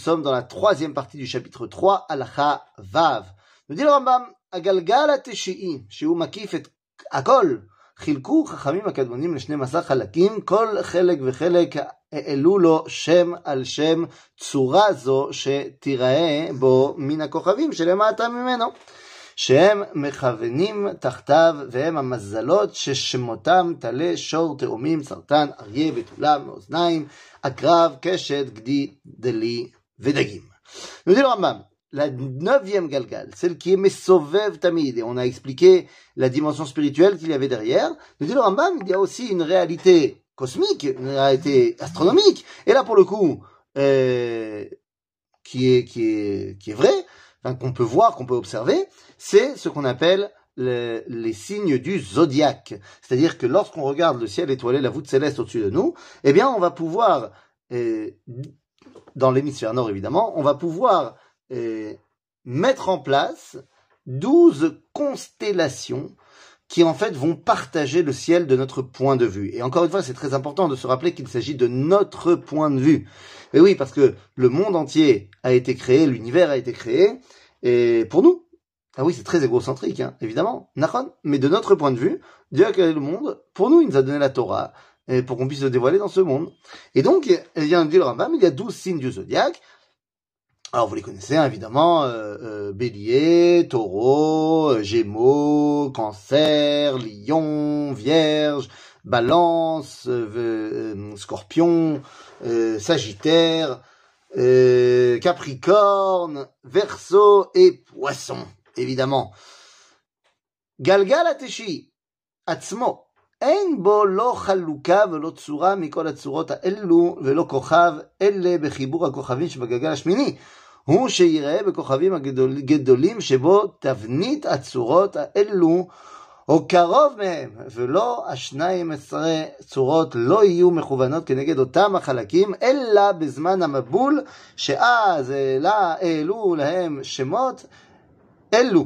sommes dans la troisième partie du chapitre 3, Alacha Vav. Nous dit le Rambam, Agalgal ateshi'i, שהוא מקיף את הכל, חילקו חכמים הקדמונים לשנים עשר חלקים, כל חלק וחלק העלו לו שם על שם צורה זו שתיראה בו מן הכוכבים שלמטה ממנו. שהם מכוונים תחתיו והם המזלות ששמותם טלה שור תאומים סרטן אריה בתולה מאוזניים עקרב קשת גדי דלי Vedagim. Nous dit le Rambam, la neuvième Galgal, celle qui est Mesovev Tamid, et on a expliqué la dimension spirituelle qu'il y avait derrière, nous dit le Rambam, il y a aussi une réalité cosmique, une réalité astronomique, et là pour le coup, euh, qui est, qui est, qui est vrai, hein, qu'on peut voir, qu'on peut observer, c'est ce qu'on appelle les signes du zodiaque. C'est-à-dire que lorsqu'on regarde le ciel étoilé, la voûte céleste au-dessus de nous, eh bien, on va pouvoir euh, dans l'hémisphère nord évidemment, on va pouvoir euh, mettre en place 12 constellations qui en fait vont partager le ciel de notre point de vue. Et encore une fois, c'est très important de se rappeler qu'il s'agit de notre point de vue. Et oui, parce que le monde entier a été créé, l'univers a été créé, et pour nous. Ah oui, c'est très égocentrique, hein, évidemment. Mais de notre point de vue, Dieu a créé le monde. Pour nous, il nous a donné la Torah, euh, pour qu'on puisse se dévoiler dans ce monde. Et donc, il y a un dit le Rambam, il y a douze signes du zodiaque. Alors vous les connaissez hein, évidemment, euh, euh bélier, taureau, euh, gémeaux, cancer, lion, vierge, balance, euh, scorpion, sagittaire, capricorne, verso et poisson, évidemment. Galgal ateshi, atzmo, אין בו לא חלוקה ולא צורה מכל הצורות האלו ולא כוכב, אלה בחיבור הכוכבים שבגלגל השמיני. הוא שיראה בכוכבים הגדול- הגדולים שבו תבנית הצורות האלו או קרוב מהם, ולא השניים עשרה צורות לא יהיו מכוונות כנגד אותם החלקים, אלא בזמן המבול, שאז העלו להם שמות אלו.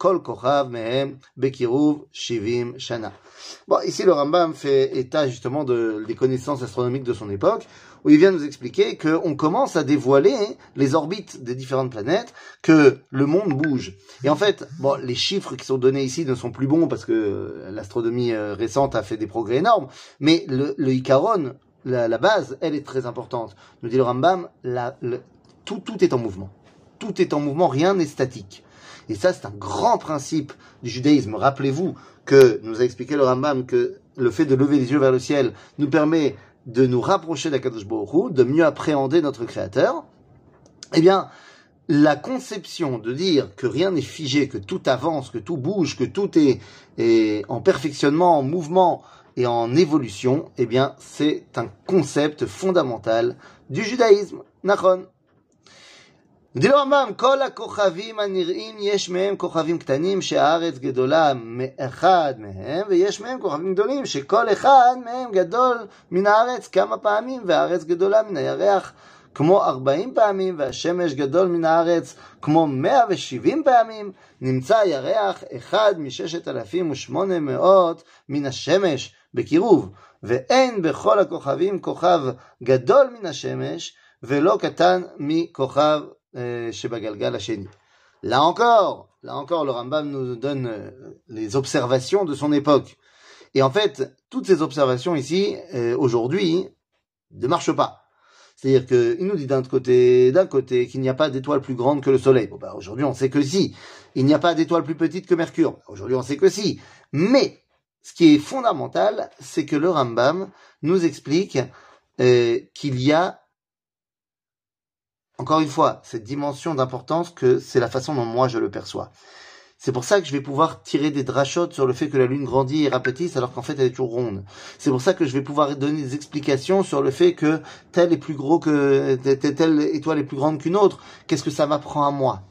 Kol Kochav Mehem Bekiruv Shivim Shana. Bon, ici le Rambam fait état justement de, des connaissances astronomiques de son époque, où il vient nous expliquer qu'on commence à dévoiler les orbites des différentes planètes, que le monde bouge. Et en fait, bon, les chiffres qui sont donnés ici ne sont plus bons parce que euh, l'astronomie euh, récente a fait des progrès énormes, mais le, le Icaron, la, base, elle est très importante. Nous dit le Rambam, tout, tout est en mouvement. Tout est en mouvement, rien n'est statique. Et ça, c'est un grand principe du judaïsme. Rappelez-vous que nous a expliqué le Rambam que le fait de lever les yeux vers le ciel nous permet de nous rapprocher d'Akadosh Baruch de mieux appréhender notre Créateur. Eh bien, la conception de dire que rien n'est figé, que tout avance, que tout bouge, que tout est, est en perfectionnement, en mouvement et en évolution, eh bien, c'est un concept fondamental du judaïsme. Nachon. Rambam, כל הכוכבים הנראים יש מהם כוכבים קטנים שהארץ גדולה מאחד מהם ויש מהם כוכבים גדולים שכל אחד מהם גדול מן הארץ כמה פעמים והארץ גדולה מן הירח כמו ארבעים פעמים והשמש גדול מן הארץ כמו מאה ושבעים פעמים נמצא הירח אחד מששת אלפים ושמונה מאות מן השמש בקירוב ואין בכל הכוכבים כוכב גדול מן השמש Velo katan mi kochav euh, shebagalgal hacheni. Là encore, là encore, le Rambam nous donne euh, les observations de son époque. Et en fait, toutes ces observations ici, euh, aujourd'hui, ne marchent pas. C'est-à-dire qu'il nous dit d'un côté, d'un côté, qu'il n'y a pas d'étoile plus grande que le Soleil. Bon, bah, aujourd'hui, on sait que si. Il n'y a pas d'étoile plus petite que Mercure. Aujourd'hui, on sait que si. Mais, ce qui est fondamental, c'est que le Rambam nous explique euh, qu'il y a encore une fois, cette dimension d'importance que c'est la façon dont moi je le perçois. C'est pour ça que je vais pouvoir tirer des drachotes sur le fait que la Lune grandit et rapetisse alors qu'en fait elle est toujours ronde. C'est pour ça que je vais pouvoir donner des explications sur le fait que tel est plus gros que telle, telle étoile est plus grande qu'une autre. Qu'est-ce que ça m'apprend à moi?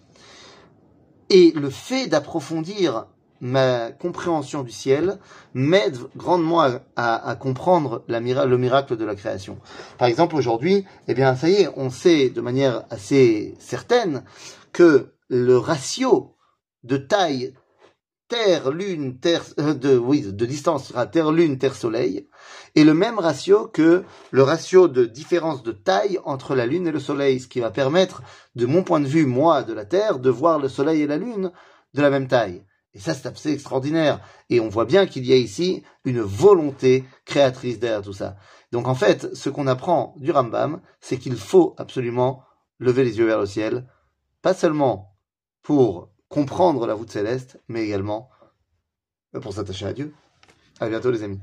Et le fait d'approfondir ma compréhension du ciel m'aide grandement à, comprendre le miracle de la création. Par exemple, aujourd'hui, eh bien, ça y est, on sait de manière assez certaine que le ratio de taille Terre, Lune, Terre, euh, de, distance Terre, Lune, Terre, Soleil, est le même ratio que le ratio de différence de taille entre la Lune et le Soleil, ce qui va permettre, de mon point de vue, moi, de la Terre, de voir le Soleil et la Lune de la même taille. Et ça, c'est assez extraordinaire. Et on voit bien qu'il y a ici une volonté créatrice derrière tout ça. Donc en fait, ce qu'on apprend du Rambam, c'est qu'il faut absolument lever les yeux vers le ciel, pas seulement pour comprendre la voûte céleste, mais également pour s'attacher à Dieu. À bientôt les amis.